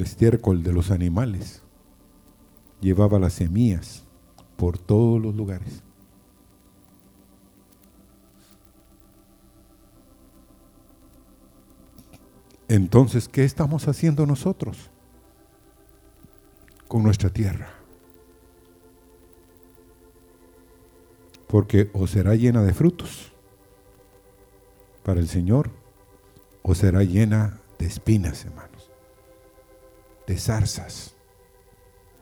el estiércol de los animales, llevaba las semillas por todos los lugares. Entonces, ¿qué estamos haciendo nosotros con nuestra tierra? Porque o será llena de frutos para el Señor, o será llena de espinas, hermanos, de zarzas,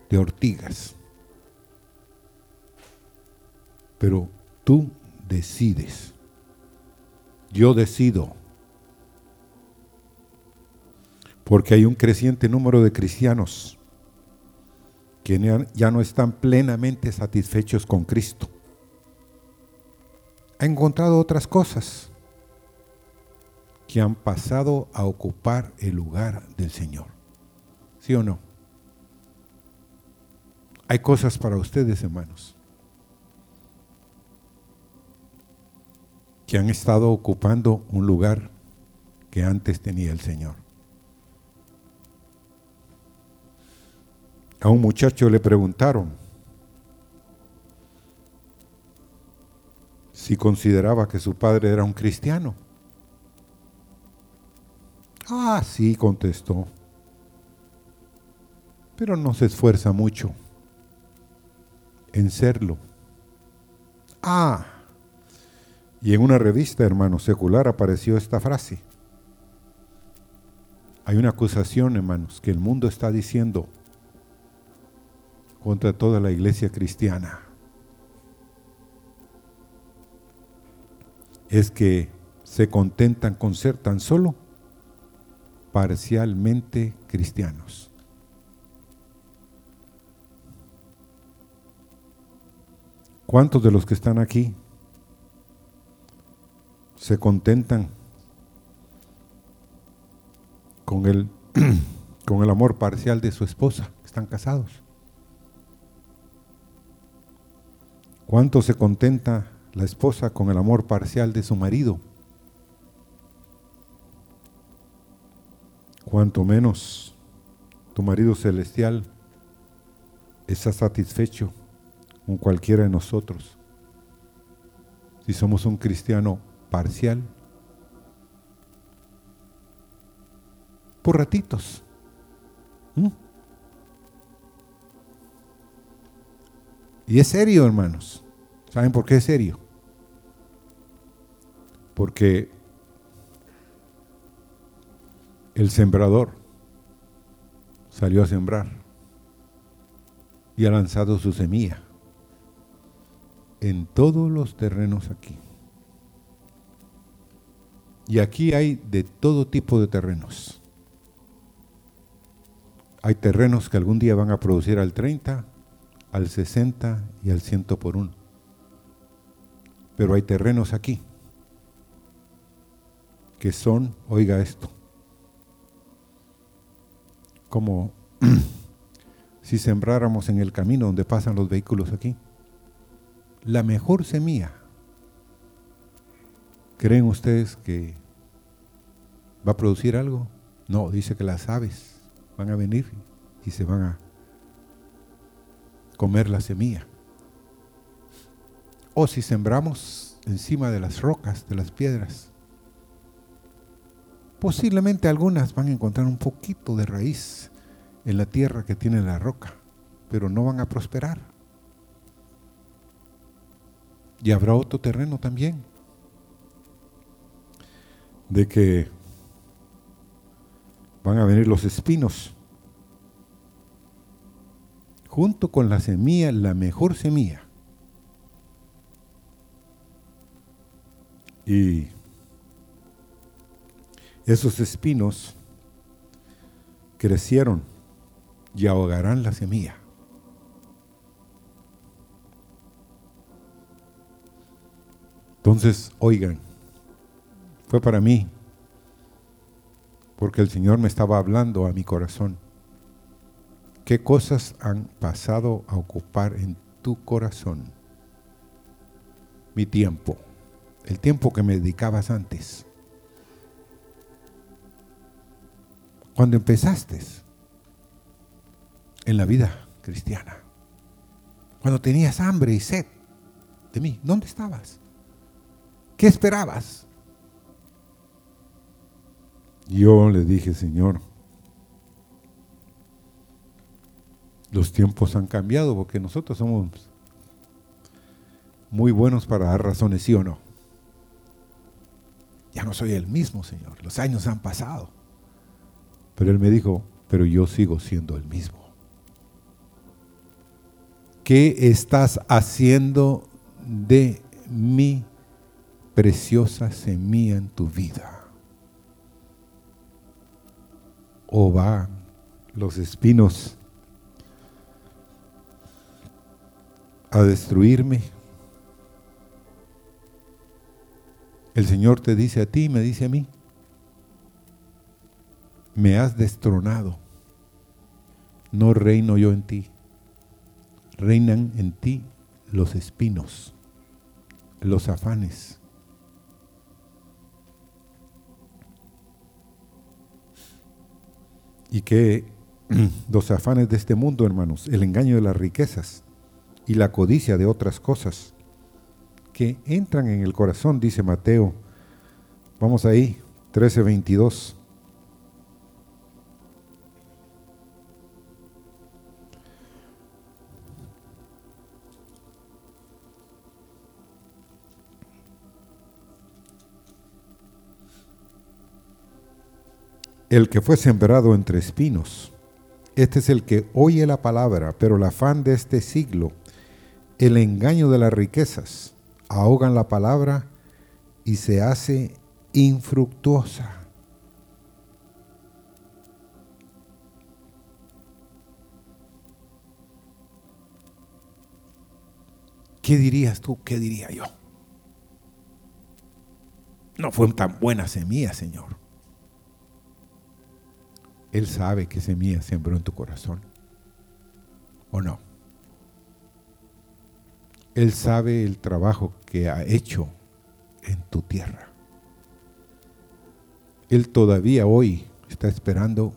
de ortigas. Pero tú decides. Yo decido porque hay un creciente número de cristianos que ya no están plenamente satisfechos con Cristo. Ha encontrado otras cosas que han pasado a ocupar el lugar del Señor. ¿Sí o no? Hay cosas para ustedes, hermanos, que han estado ocupando un lugar que antes tenía el Señor. A un muchacho le preguntaron si consideraba que su padre era un cristiano. Ah, sí, contestó, pero no se esfuerza mucho en serlo. Ah, y en una revista, hermano, secular apareció esta frase. Hay una acusación, hermanos, que el mundo está diciendo, contra toda la iglesia cristiana. Es que se contentan con ser tan solo parcialmente cristianos. ¿Cuántos de los que están aquí se contentan con el, con el amor parcial de su esposa? Están casados. ¿Cuánto se contenta la esposa con el amor parcial de su marido? Cuanto menos tu marido celestial está satisfecho con cualquiera de nosotros. Si somos un cristiano parcial, por ratitos. Y es serio, hermanos. ¿Saben por qué es serio? Porque el sembrador salió a sembrar y ha lanzado su semilla en todos los terrenos aquí. Y aquí hay de todo tipo de terrenos. Hay terrenos que algún día van a producir al 30, al 60 y al 100 por uno. Pero hay terrenos aquí que son, oiga esto, como si sembráramos en el camino donde pasan los vehículos aquí, la mejor semilla. ¿Creen ustedes que va a producir algo? No, dice que las aves van a venir y se van a comer la semilla. O si sembramos encima de las rocas, de las piedras, posiblemente algunas van a encontrar un poquito de raíz en la tierra que tiene la roca, pero no van a prosperar. Y habrá otro terreno también, de que van a venir los espinos junto con la semilla, la mejor semilla. Y esos espinos crecieron y ahogarán la semilla. Entonces, oigan, fue para mí, porque el Señor me estaba hablando a mi corazón. ¿Qué cosas han pasado a ocupar en tu corazón? Mi tiempo, el tiempo que me dedicabas antes. Cuando empezaste, en la vida cristiana. Cuando tenías hambre y sed de mí, ¿dónde estabas? ¿Qué esperabas? Yo le dije, Señor, los tiempos han cambiado porque nosotros somos muy buenos para dar razones, sí o no. Ya no soy el mismo, Señor. Los años han pasado. Pero Él me dijo, pero yo sigo siendo el mismo. ¿Qué estás haciendo de mi preciosa semilla en tu vida? ¿O van los espinos a destruirme? El Señor te dice a ti me dice a mí, me has destronado, no reino yo en ti, reinan en ti los espinos, los afanes. Y que los afanes de este mundo, hermanos, el engaño de las riquezas y la codicia de otras cosas, que entran en el corazón, dice Mateo. Vamos ahí, 13:22. El que fue sembrado entre espinos, este es el que oye la palabra, pero el afán de este siglo, el engaño de las riquezas, ahogan la palabra y se hace infructuosa. ¿Qué dirías tú? ¿Qué diría yo? No fue tan buena semilla, Señor. Él sabe que semilla sembró en tu corazón. ¿O no? Él sabe el trabajo que ha hecho en tu tierra. Él todavía hoy está esperando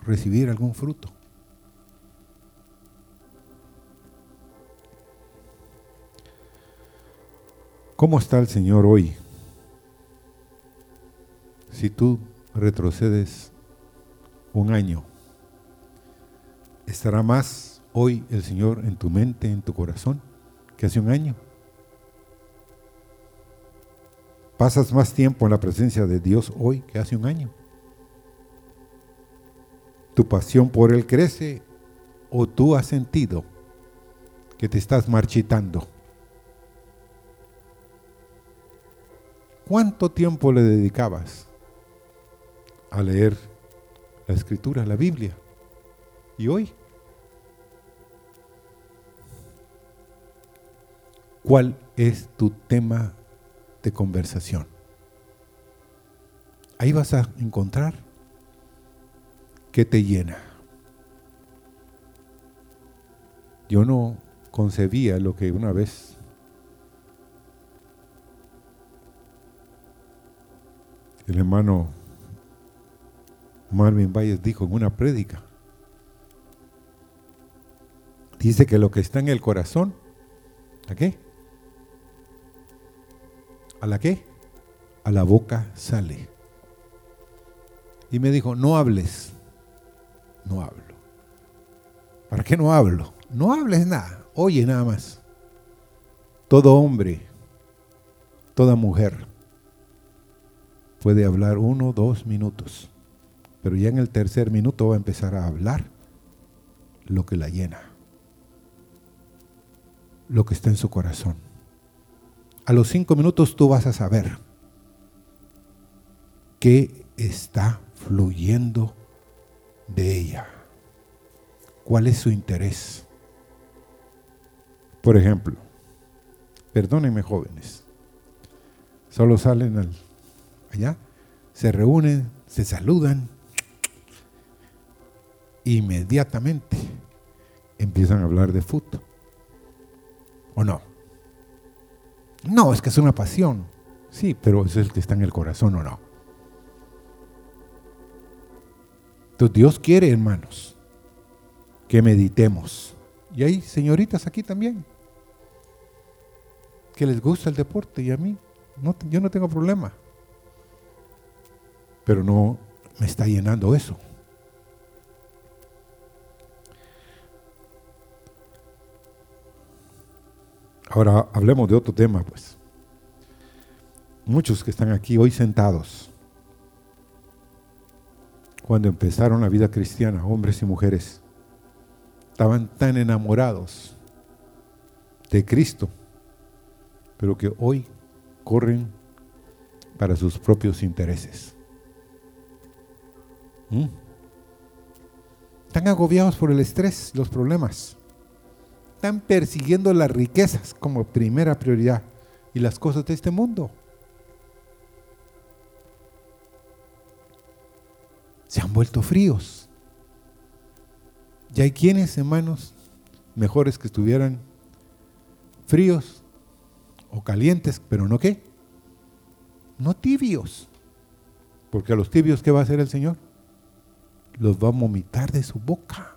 recibir algún fruto. ¿Cómo está el Señor hoy? Si tú retrocedes un año, ¿estará más hoy el Señor en tu mente, en tu corazón? que hace un año. Pasas más tiempo en la presencia de Dios hoy que hace un año. Tu pasión por Él crece o tú has sentido que te estás marchitando. ¿Cuánto tiempo le dedicabas a leer la escritura, la Biblia? ¿Y hoy? ¿Cuál es tu tema de conversación? Ahí vas a encontrar qué te llena. Yo no concebía lo que una vez el hermano Marvin Valles dijo en una prédica. Dice que lo que está en el corazón, ¿a qué? ¿A la qué? A la boca sale. Y me dijo, no hables. No hablo. ¿Para qué no hablo? No hables nada. Oye nada más. Todo hombre, toda mujer puede hablar uno, dos minutos. Pero ya en el tercer minuto va a empezar a hablar lo que la llena. Lo que está en su corazón a los cinco minutos tú vas a saber qué está fluyendo de ella. ¿Cuál es su interés? Por ejemplo, perdónenme jóvenes, solo salen allá, se reúnen, se saludan, inmediatamente empiezan a hablar de fútbol. ¿O no? No, es que es una pasión. Sí, pero es el que está en el corazón o no. Entonces Dios quiere, hermanos, que meditemos. Y hay señoritas aquí también que les gusta el deporte y a mí yo no tengo problema. Pero no me está llenando eso. Ahora hablemos de otro tema, pues. Muchos que están aquí hoy sentados, cuando empezaron la vida cristiana, hombres y mujeres, estaban tan enamorados de Cristo, pero que hoy corren para sus propios intereses. ¿Mm? Están agobiados por el estrés, los problemas. Están persiguiendo las riquezas como primera prioridad y las cosas de este mundo. Se han vuelto fríos. Y hay quienes, hermanos, mejores que estuvieran fríos o calientes, pero no qué, no tibios. Porque a los tibios, ¿qué va a hacer el Señor? Los va a vomitar de su boca.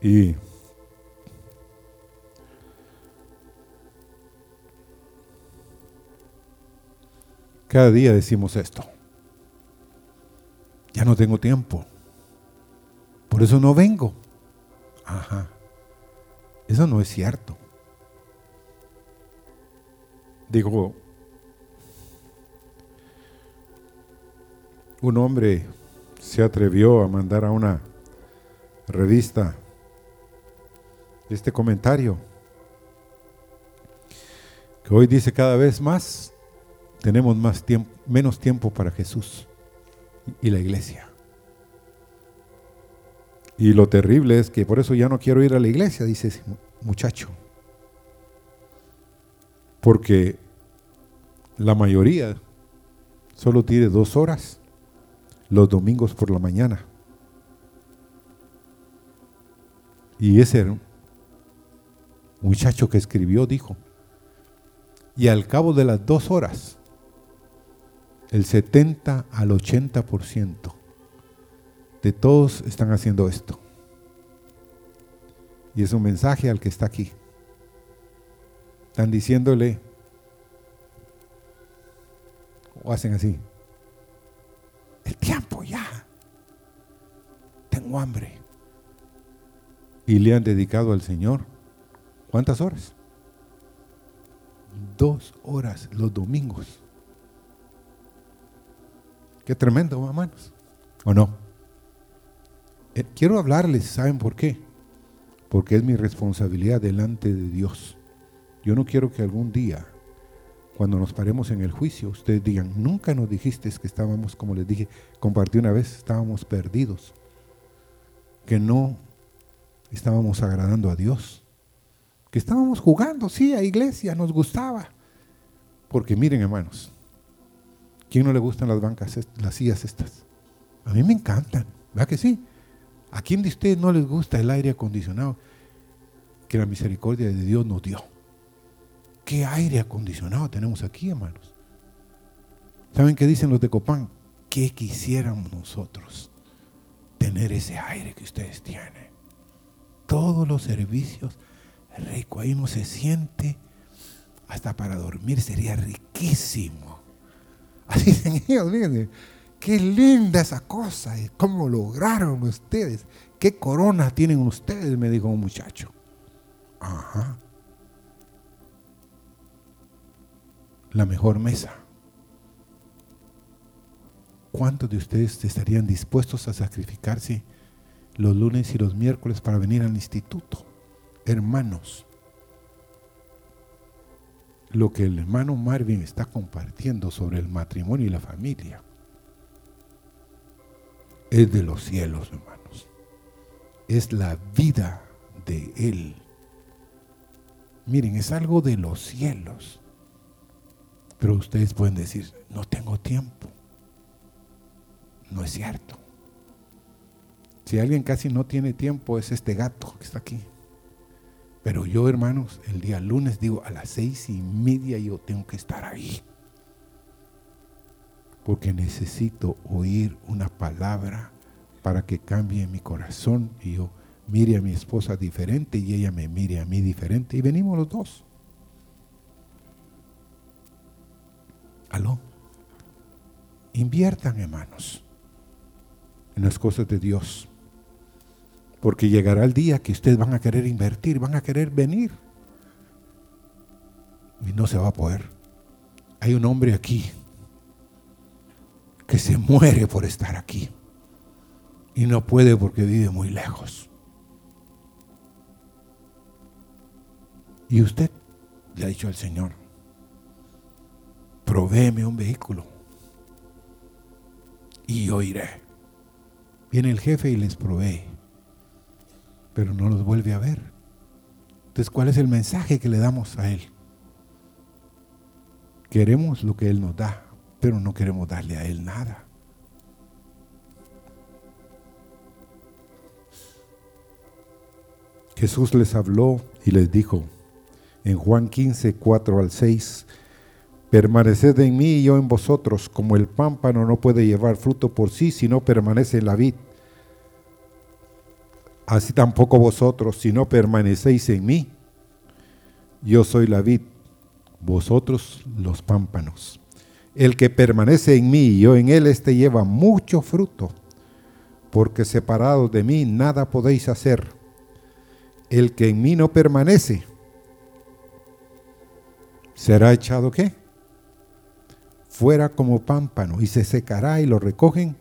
Y cada día decimos esto. Ya no tengo tiempo. Por eso no vengo. Ajá. Eso no es cierto. Digo, un hombre se atrevió a mandar a una revista este comentario, que hoy dice cada vez más, tenemos más menos tiempo para Jesús y la iglesia. Y lo terrible es que por eso ya no quiero ir a la iglesia, dice ese muchacho porque la mayoría solo tiene dos horas los domingos por la mañana. Y ese muchacho que escribió dijo, y al cabo de las dos horas, el 70 al 80% de todos están haciendo esto. Y es un mensaje al que está aquí. Están diciéndole, o hacen así, el tiempo ya, tengo hambre. Y le han dedicado al Señor, ¿cuántas horas? Dos horas los domingos. Qué tremendo, hermanos. ¿O no? Eh, quiero hablarles, ¿saben por qué? Porque es mi responsabilidad delante de Dios. Yo no quiero que algún día, cuando nos paremos en el juicio, ustedes digan, nunca nos dijiste que estábamos, como les dije, compartí una vez, estábamos perdidos, que no estábamos agradando a Dios, que estábamos jugando, sí, a iglesia, nos gustaba. Porque miren, hermanos, ¿quién no le gustan las bancas, las sillas estas? A mí me encantan, ¿verdad que sí? ¿A quién de ustedes no les gusta el aire acondicionado que la misericordia de Dios nos dio? ¿Qué aire acondicionado tenemos aquí, hermanos? ¿Saben qué dicen los de Copán? ¿Qué quisiéramos nosotros tener ese aire que ustedes tienen? Todos los servicios, rico, ahí no se siente, hasta para dormir sería riquísimo. Así dicen ellos, miren, qué linda esa cosa, cómo lograron ustedes, qué corona tienen ustedes, me dijo un muchacho. Ajá. la mejor mesa. ¿Cuántos de ustedes estarían dispuestos a sacrificarse los lunes y los miércoles para venir al instituto? Hermanos, lo que el hermano Marvin está compartiendo sobre el matrimonio y la familia es de los cielos, hermanos. Es la vida de Él. Miren, es algo de los cielos. Pero ustedes pueden decir, no tengo tiempo. No es cierto. Si alguien casi no tiene tiempo es este gato que está aquí. Pero yo, hermanos, el día lunes digo a las seis y media yo tengo que estar ahí. Porque necesito oír una palabra para que cambie mi corazón y yo mire a mi esposa diferente y ella me mire a mí diferente y venimos los dos. Aló. Inviertan, hermanos, en las cosas de Dios. Porque llegará el día que ustedes van a querer invertir, van a querer venir. Y no se va a poder. Hay un hombre aquí que se muere por estar aquí. Y no puede porque vive muy lejos. Y usted le ha dicho al Señor, provéeme un vehículo y yo iré. Viene el jefe y les provee, pero no los vuelve a ver. Entonces, ¿cuál es el mensaje que le damos a Él? Queremos lo que Él nos da, pero no queremos darle a Él nada. Jesús les habló y les dijo en Juan 15, 4 al 6, permaneced en mí y yo en vosotros, como el pámpano no puede llevar fruto por sí si no permanece en la vid. Así tampoco vosotros, si no permanecéis en mí. Yo soy la vid, vosotros los pámpanos. El que permanece en mí y yo en él, este lleva mucho fruto, porque separados de mí nada podéis hacer. El que en mí no permanece, será echado qué? Fuera como pámpano y se secará y lo recogen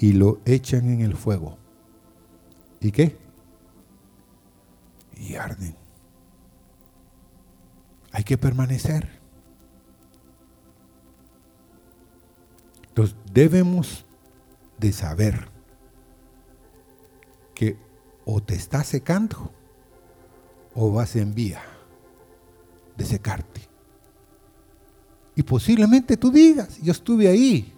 y lo echan en el fuego. ¿Y qué? Y arden. Hay que permanecer. Entonces debemos de saber que o te está secando o vas en vía de secarte. Y posiblemente tú digas, yo estuve ahí.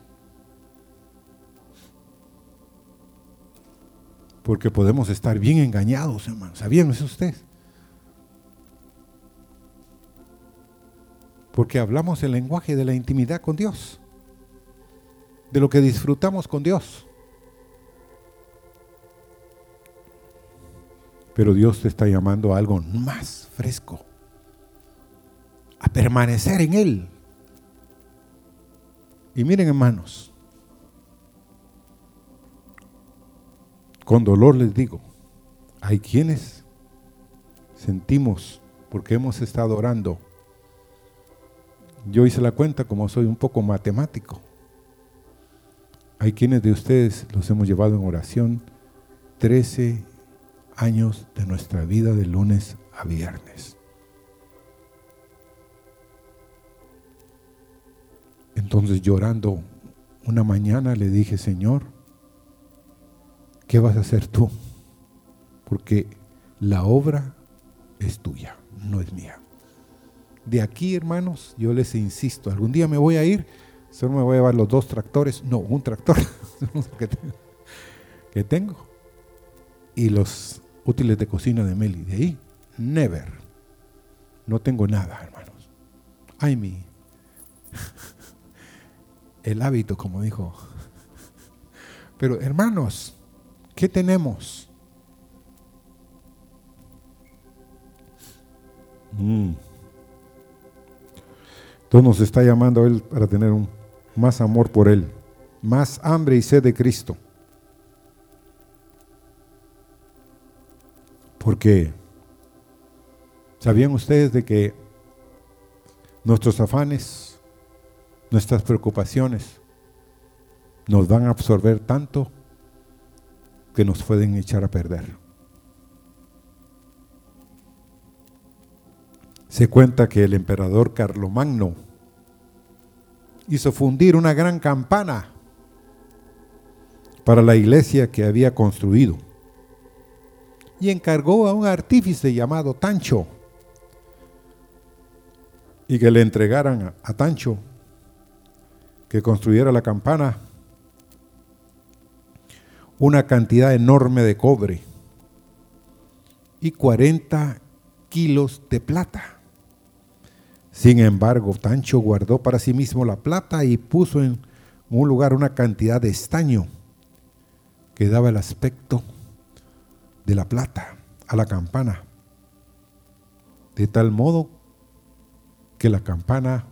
Porque podemos estar bien engañados, hermanos. ¿Sabían eso ustedes? Porque hablamos el lenguaje de la intimidad con Dios de lo que disfrutamos con Dios. Pero Dios te está llamando a algo más fresco, a permanecer en Él. Y miren hermanos, con dolor les digo, hay quienes sentimos, porque hemos estado orando, yo hice la cuenta como soy un poco matemático, hay quienes de ustedes los hemos llevado en oración 13 años de nuestra vida de lunes a viernes. Entonces llorando una mañana le dije, Señor, ¿qué vas a hacer tú? Porque la obra es tuya, no es mía. De aquí, hermanos, yo les insisto, algún día me voy a ir Solo me voy a llevar los dos tractores, no, un tractor que tengo. Y los útiles de cocina de Meli. De ahí, never. No tengo nada, hermanos. Ay, mi. El hábito, como dijo. Pero, hermanos, ¿qué tenemos? Mm. Entonces nos está llamando Él para tener un más amor por Él, más hambre y sed de Cristo. Porque, ¿sabían ustedes de que nuestros afanes, nuestras preocupaciones, nos van a absorber tanto que nos pueden echar a perder? Se cuenta que el emperador Carlomagno hizo fundir una gran campana para la iglesia que había construido y encargó a un artífice llamado Tancho y que le entregaran a Tancho que construyera la campana una cantidad enorme de cobre y 40 kilos de plata. Sin embargo, Tancho guardó para sí mismo la plata y puso en un lugar una cantidad de estaño que daba el aspecto de la plata a la campana, de tal modo que la campana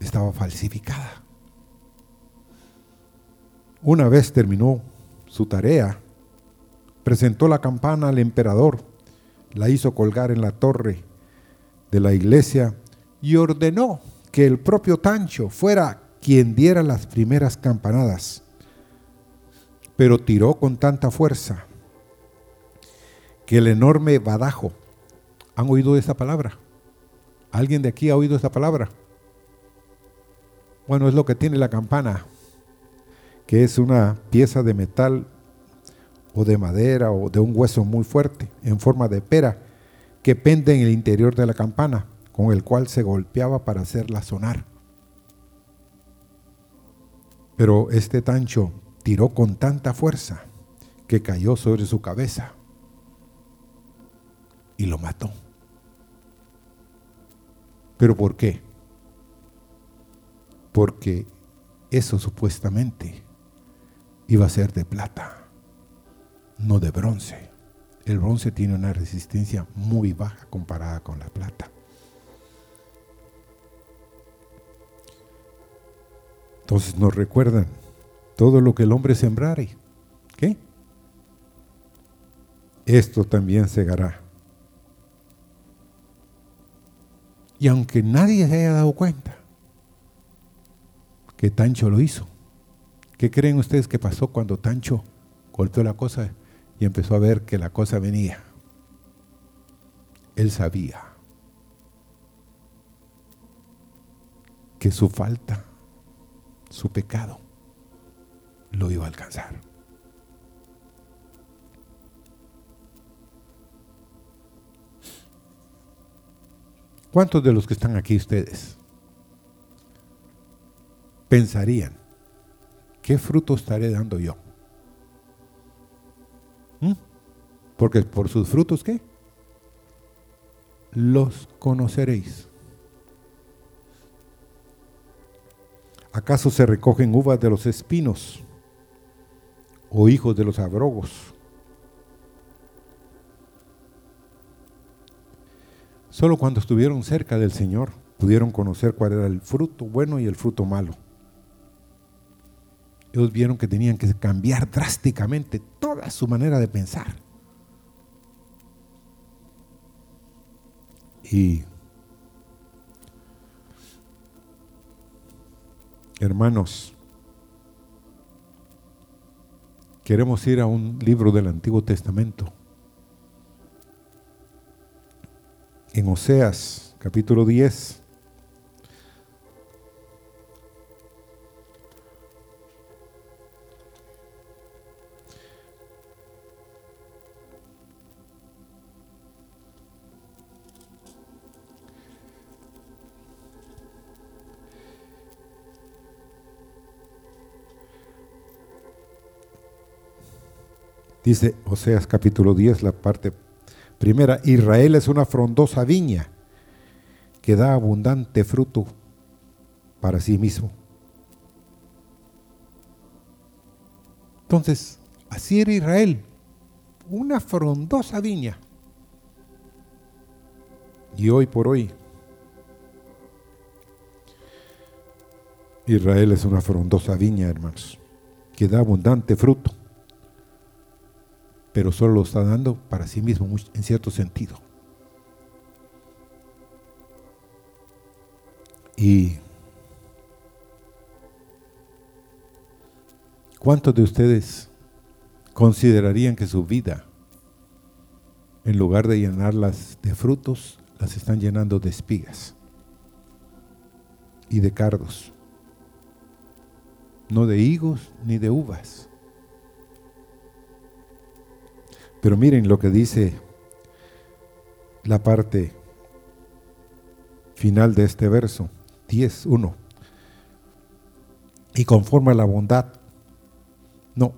estaba falsificada. Una vez terminó su tarea, presentó la campana al emperador, la hizo colgar en la torre de la iglesia y ordenó que el propio Tancho fuera quien diera las primeras campanadas. Pero tiró con tanta fuerza que el enorme badajo, ¿han oído esa palabra? ¿Alguien de aquí ha oído esa palabra? Bueno, es lo que tiene la campana, que es una pieza de metal o de madera o de un hueso muy fuerte en forma de pera que pende en el interior de la campana, con el cual se golpeaba para hacerla sonar. Pero este tancho tiró con tanta fuerza que cayó sobre su cabeza y lo mató. ¿Pero por qué? Porque eso supuestamente iba a ser de plata, no de bronce. El bronce tiene una resistencia muy baja comparada con la plata. Entonces nos recuerdan todo lo que el hombre sembrare. ¿Qué? Esto también segará. Y aunque nadie se haya dado cuenta que Tancho lo hizo, ¿qué creen ustedes que pasó cuando Tancho golpeó la cosa y empezó a ver que la cosa venía? Él sabía que su falta, su pecado, lo iba a alcanzar. ¿Cuántos de los que están aquí ustedes pensarían, ¿qué fruto estaré dando yo? ¿Mm? Porque por sus frutos, ¿qué? Los conoceréis. ¿Acaso se recogen uvas de los espinos o hijos de los abrogos? Solo cuando estuvieron cerca del Señor pudieron conocer cuál era el fruto bueno y el fruto malo. Ellos vieron que tenían que cambiar drásticamente toda su manera de pensar. Y hermanos, queremos ir a un libro del Antiguo Testamento en Oseas capítulo 10. Dice Oseas capítulo 10, la parte Primera, Israel es una frondosa viña que da abundante fruto para sí mismo. Entonces, así era Israel, una frondosa viña. Y hoy por hoy, Israel es una frondosa viña, hermanos, que da abundante fruto pero solo lo está dando para sí mismo en cierto sentido. Y ¿cuántos de ustedes considerarían que su vida, en lugar de llenarlas de frutos, las están llenando de espigas y de cardos? No de higos ni de uvas. Pero miren lo que dice la parte final de este verso, 10.1. Y conforme a la bondad, no,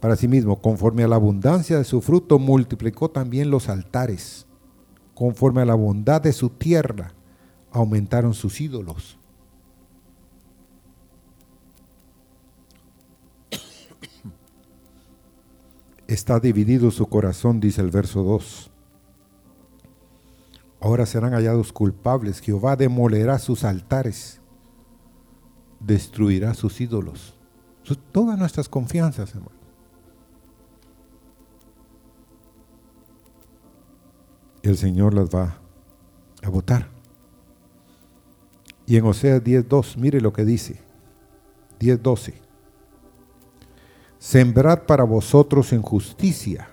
para sí mismo, conforme a la abundancia de su fruto, multiplicó también los altares. Conforme a la bondad de su tierra, aumentaron sus ídolos. Está dividido su corazón, dice el verso 2. Ahora serán hallados culpables. Jehová demolerá sus altares, destruirá sus ídolos. Todas nuestras confianzas, hermano. El Señor las va a votar. Y en Oseas 10.2, mire lo que dice. 10.12. Sembrad para vosotros en justicia,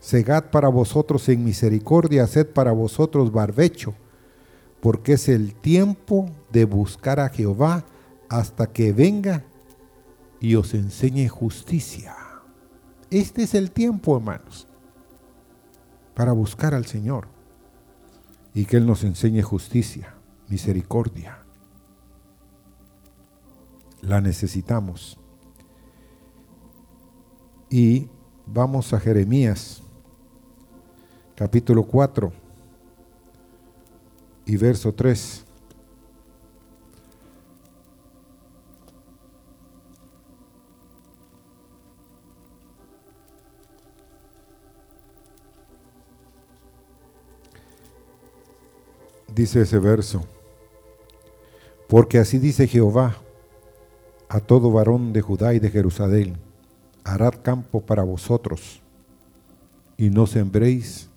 segad para vosotros en misericordia, haced para vosotros barbecho, porque es el tiempo de buscar a Jehová hasta que venga y os enseñe justicia. Este es el tiempo, hermanos, para buscar al Señor y que Él nos enseñe justicia, misericordia. La necesitamos. Y vamos a Jeremías, capítulo 4 y verso 3. Dice ese verso, porque así dice Jehová a todo varón de Judá y de Jerusalén, harad campo para vosotros y no sembréis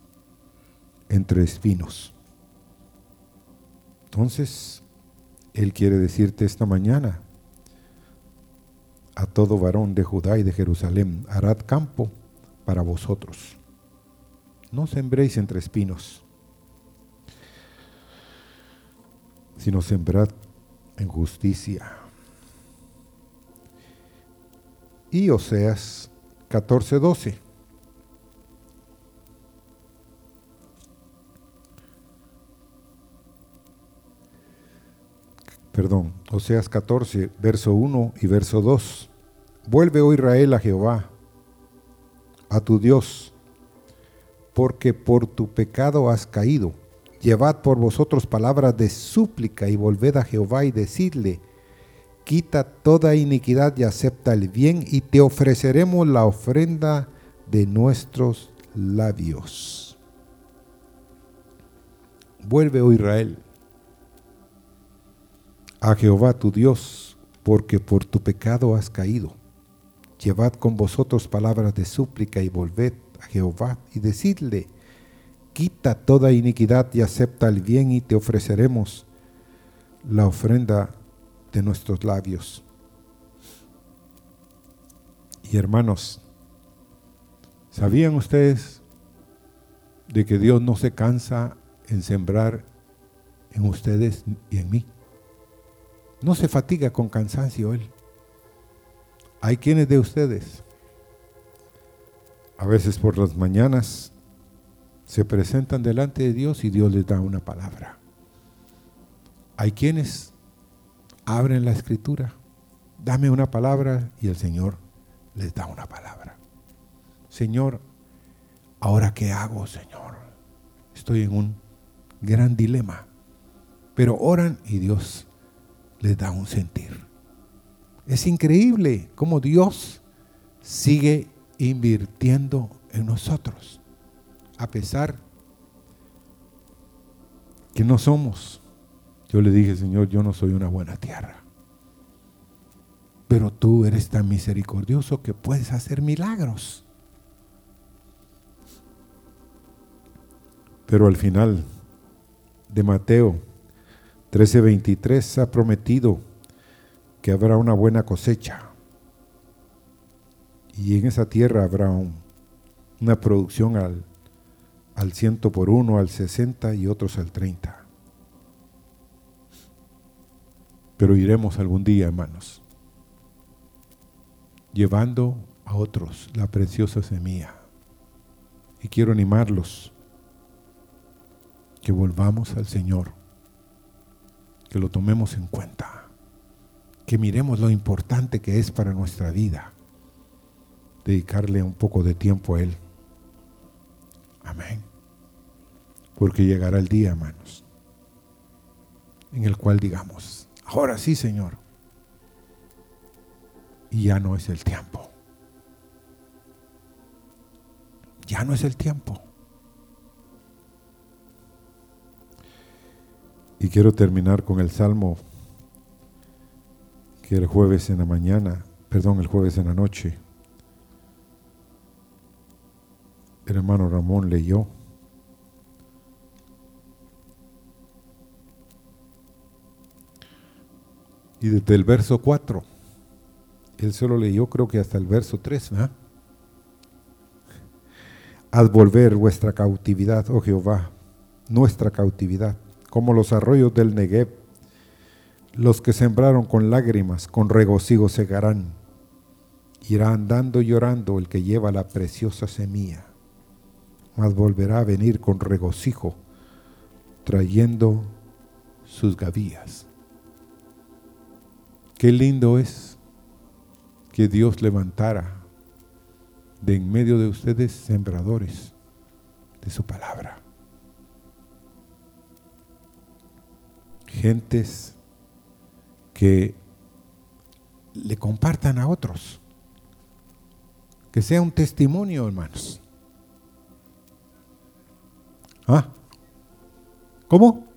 entre espinos. Entonces, Él quiere decirte esta mañana a todo varón de Judá y de Jerusalén, harad campo para vosotros. No sembréis entre espinos, sino sembrad en justicia y Oseas 14:12. Perdón, Oseas 14, verso 1 y verso 2. Vuelve, oh Israel, a Jehová, a tu Dios, porque por tu pecado has caído. Llevad por vosotros palabras de súplica y volved a Jehová y decidle, quita toda iniquidad y acepta el bien, y te ofreceremos la ofrenda de nuestros labios. Vuelve, oh Israel, a Jehová tu Dios, porque por tu pecado has caído. Llevad con vosotros palabras de súplica y volved a Jehová y decidle, quita toda iniquidad y acepta el bien y te ofreceremos la ofrenda de nuestros labios. Y hermanos, ¿sabían ustedes de que Dios no se cansa en sembrar en ustedes y en mí? No se fatiga con cansancio Él. Hay quienes de ustedes, a veces por las mañanas, se presentan delante de Dios y Dios les da una palabra. Hay quienes abren la escritura, dame una palabra y el Señor les da una palabra. Señor, ¿ahora qué hago, Señor? Estoy en un gran dilema. Pero oran y Dios les da un sentir. Es increíble cómo Dios sigue invirtiendo en nosotros, a pesar que no somos yo le dije, Señor, yo no soy una buena tierra. Pero tú eres tan misericordioso que puedes hacer milagros. Pero al final de Mateo 13:23 ha prometido que habrá una buena cosecha. Y en esa tierra habrá una producción al, al ciento por uno, al 60 y otros al 30. Pero iremos algún día, hermanos, llevando a otros la preciosa semilla. Y quiero animarlos que volvamos al Señor, que lo tomemos en cuenta, que miremos lo importante que es para nuestra vida, dedicarle un poco de tiempo a Él. Amén. Porque llegará el día, hermanos, en el cual digamos, Ahora sí, Señor. Y ya no es el tiempo. Ya no es el tiempo. Y quiero terminar con el salmo que el jueves en la mañana, perdón, el jueves en la noche, el hermano Ramón leyó. Y desde el verso 4, él solo leyó creo que hasta el verso 3, ¿verdad? Haz volver vuestra cautividad, oh Jehová, nuestra cautividad, como los arroyos del Negev. Los que sembraron con lágrimas, con regocijo segarán. Irá andando llorando el que lleva la preciosa semilla, mas volverá a venir con regocijo, trayendo sus gavillas. Qué lindo es que Dios levantara de en medio de ustedes sembradores de su palabra. Gentes que le compartan a otros. Que sea un testimonio, hermanos. ¿Ah? ¿Cómo?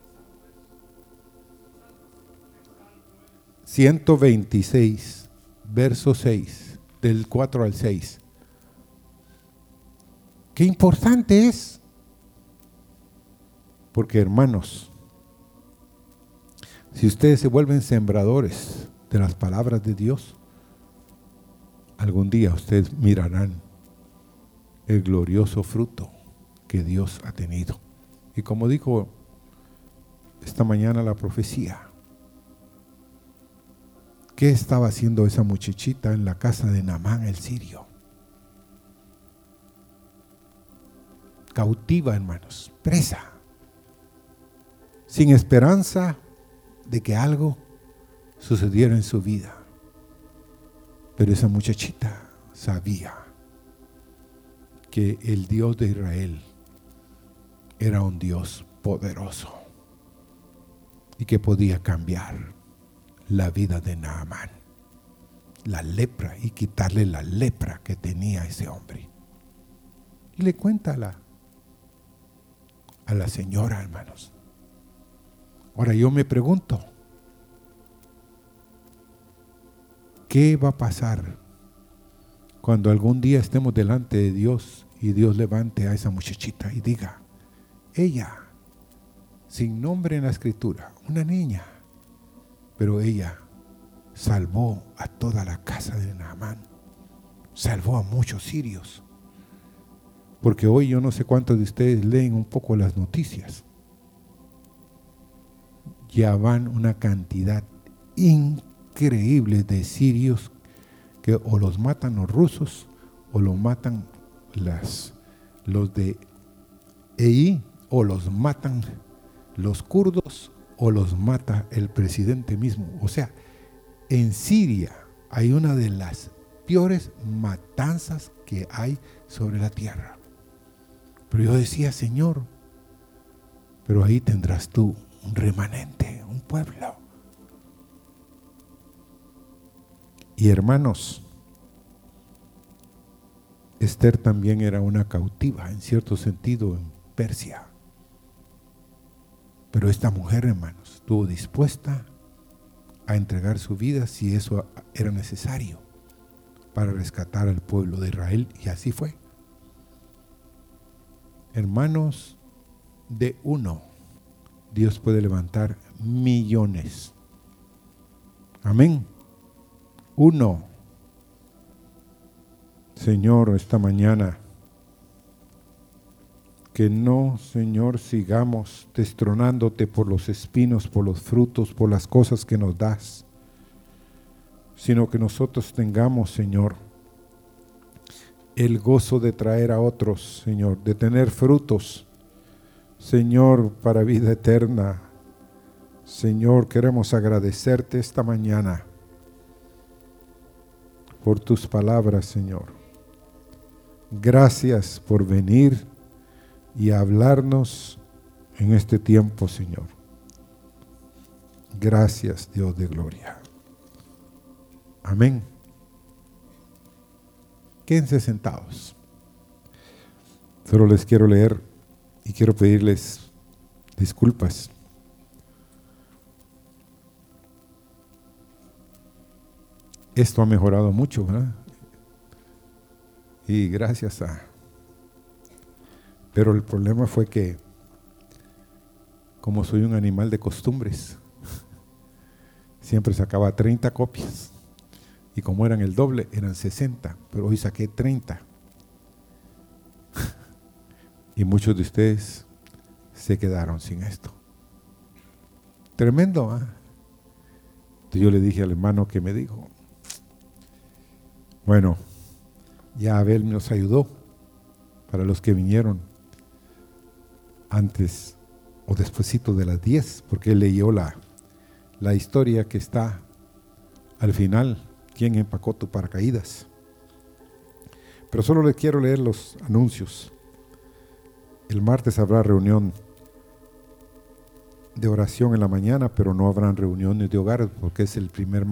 126, verso 6, del 4 al 6. Qué importante es. Porque hermanos, si ustedes se vuelven sembradores de las palabras de Dios, algún día ustedes mirarán el glorioso fruto que Dios ha tenido. Y como dijo esta mañana la profecía, ¿Qué estaba haciendo esa muchachita en la casa de Namán el sirio? Cautiva, hermanos, presa, sin esperanza de que algo sucediera en su vida. Pero esa muchachita sabía que el Dios de Israel era un Dios poderoso y que podía cambiar la vida de Naamán, la lepra y quitarle la lepra que tenía ese hombre. Y le cuenta a la, a la señora, hermanos. Ahora yo me pregunto, ¿qué va a pasar cuando algún día estemos delante de Dios y Dios levante a esa muchachita y diga, ella, sin nombre en la escritura, una niña, pero ella salvó a toda la casa de Naamán. Salvó a muchos sirios. Porque hoy yo no sé cuántos de ustedes leen un poco las noticias. Ya van una cantidad increíble de sirios que o los matan los rusos o los matan las, los de EI o los matan los kurdos o los mata el presidente mismo. O sea, en Siria hay una de las peores matanzas que hay sobre la tierra. Pero yo decía, Señor, pero ahí tendrás tú un remanente, un pueblo. Y hermanos, Esther también era una cautiva, en cierto sentido, en Persia. Pero esta mujer, hermanos, estuvo dispuesta a entregar su vida si eso era necesario para rescatar al pueblo de Israel y así fue. Hermanos, de uno, Dios puede levantar millones. Amén. Uno. Señor, esta mañana que no, Señor, sigamos destronándote por los espinos, por los frutos, por las cosas que nos das, sino que nosotros tengamos, Señor, el gozo de traer a otros, Señor, de tener frutos, Señor, para vida eterna. Señor, queremos agradecerte esta mañana por tus palabras, Señor. Gracias por venir y hablarnos en este tiempo, Señor. Gracias, Dios de gloria. Amén. Quédense sentados. Solo les quiero leer y quiero pedirles disculpas. Esto ha mejorado mucho, ¿verdad? Y gracias a... Pero el problema fue que, como soy un animal de costumbres, siempre sacaba 30 copias. Y como eran el doble, eran 60. Pero hoy saqué 30. y muchos de ustedes se quedaron sin esto. Tremendo, ¿ah? Entonces yo le dije al hermano que me dijo, bueno, ya Abel nos ayudó para los que vinieron antes o despuesito de las 10, porque él leyó la, la historia que está al final, quién empacó tu paracaídas. Pero solo le quiero leer los anuncios. El martes habrá reunión de oración en la mañana, pero no habrán reuniones de hogares porque es el primer